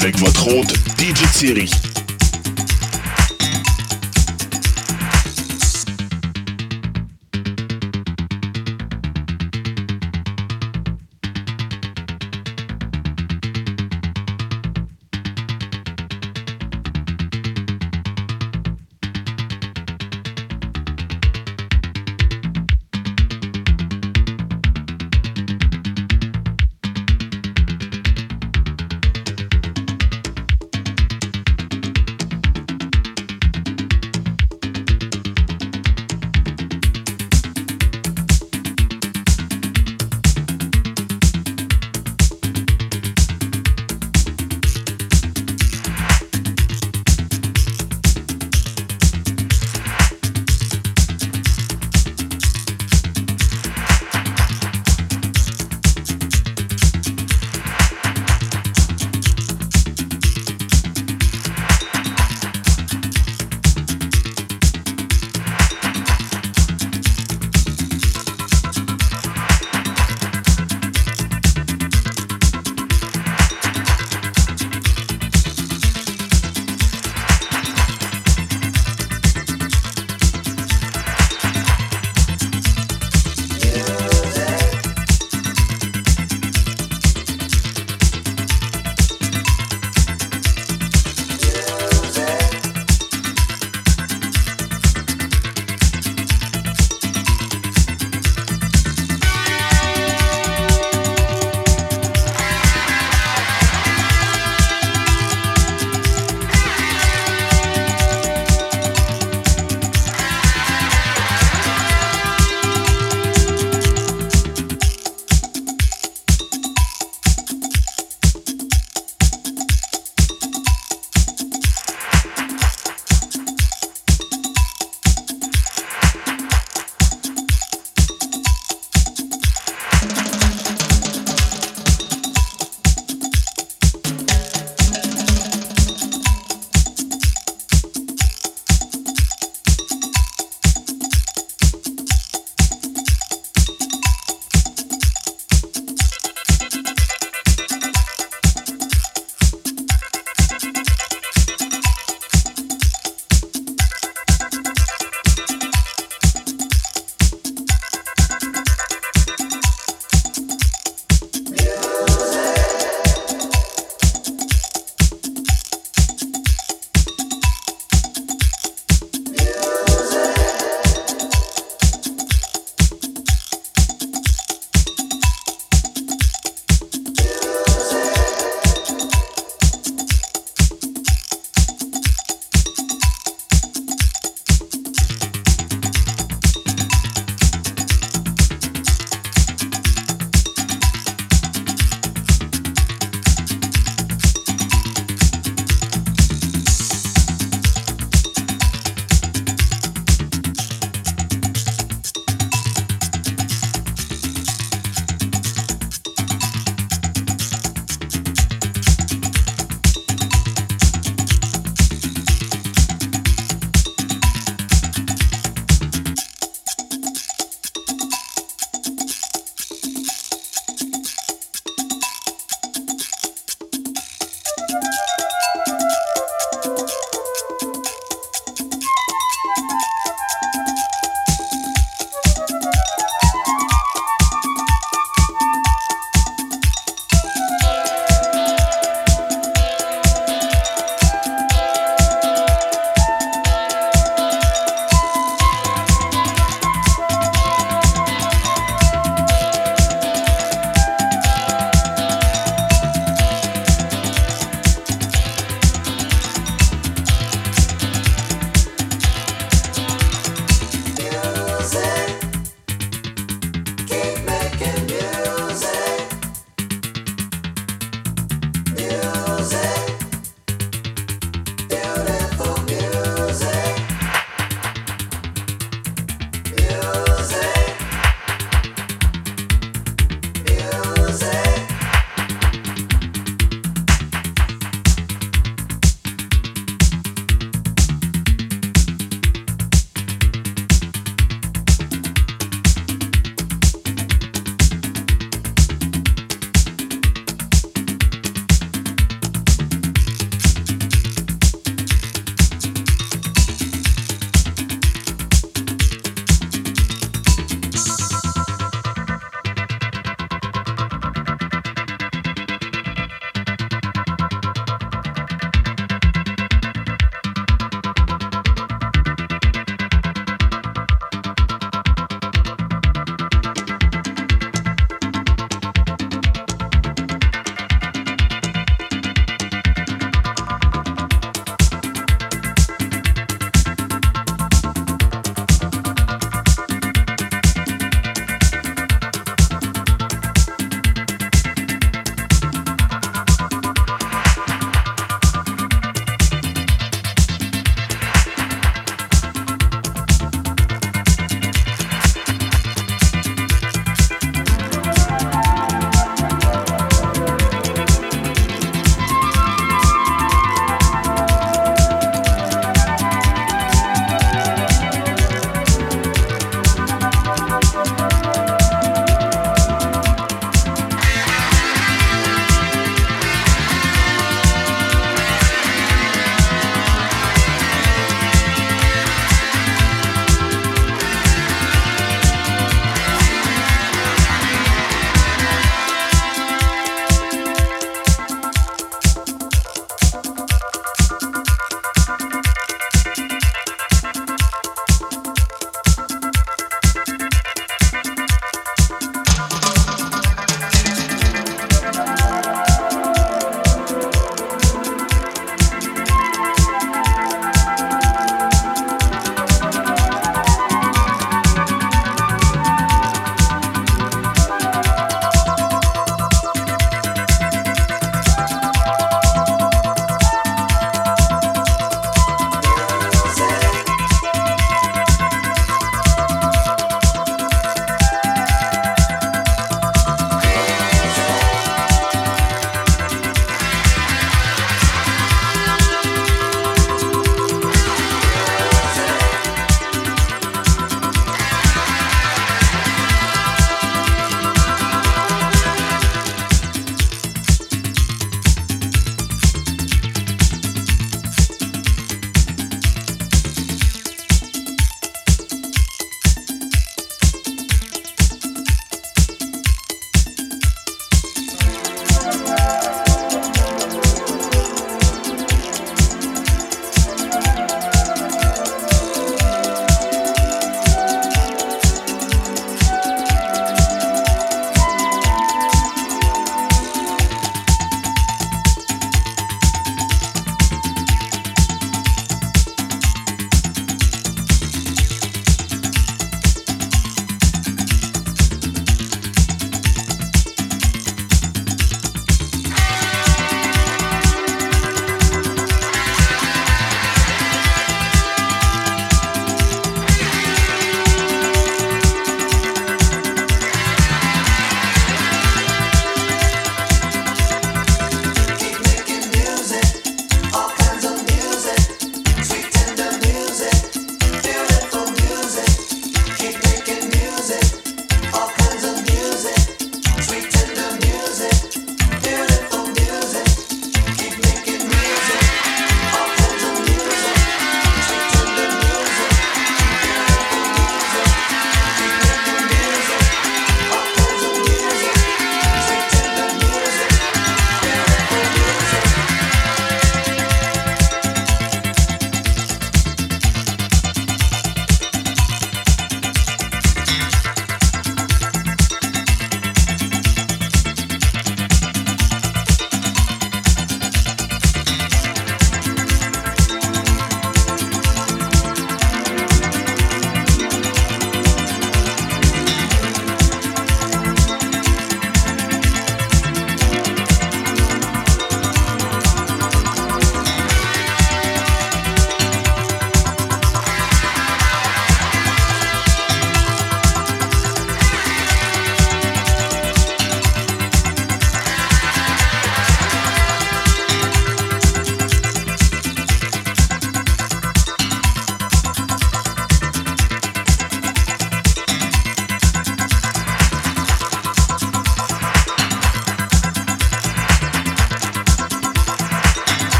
avec votre hôte DJ Thierry.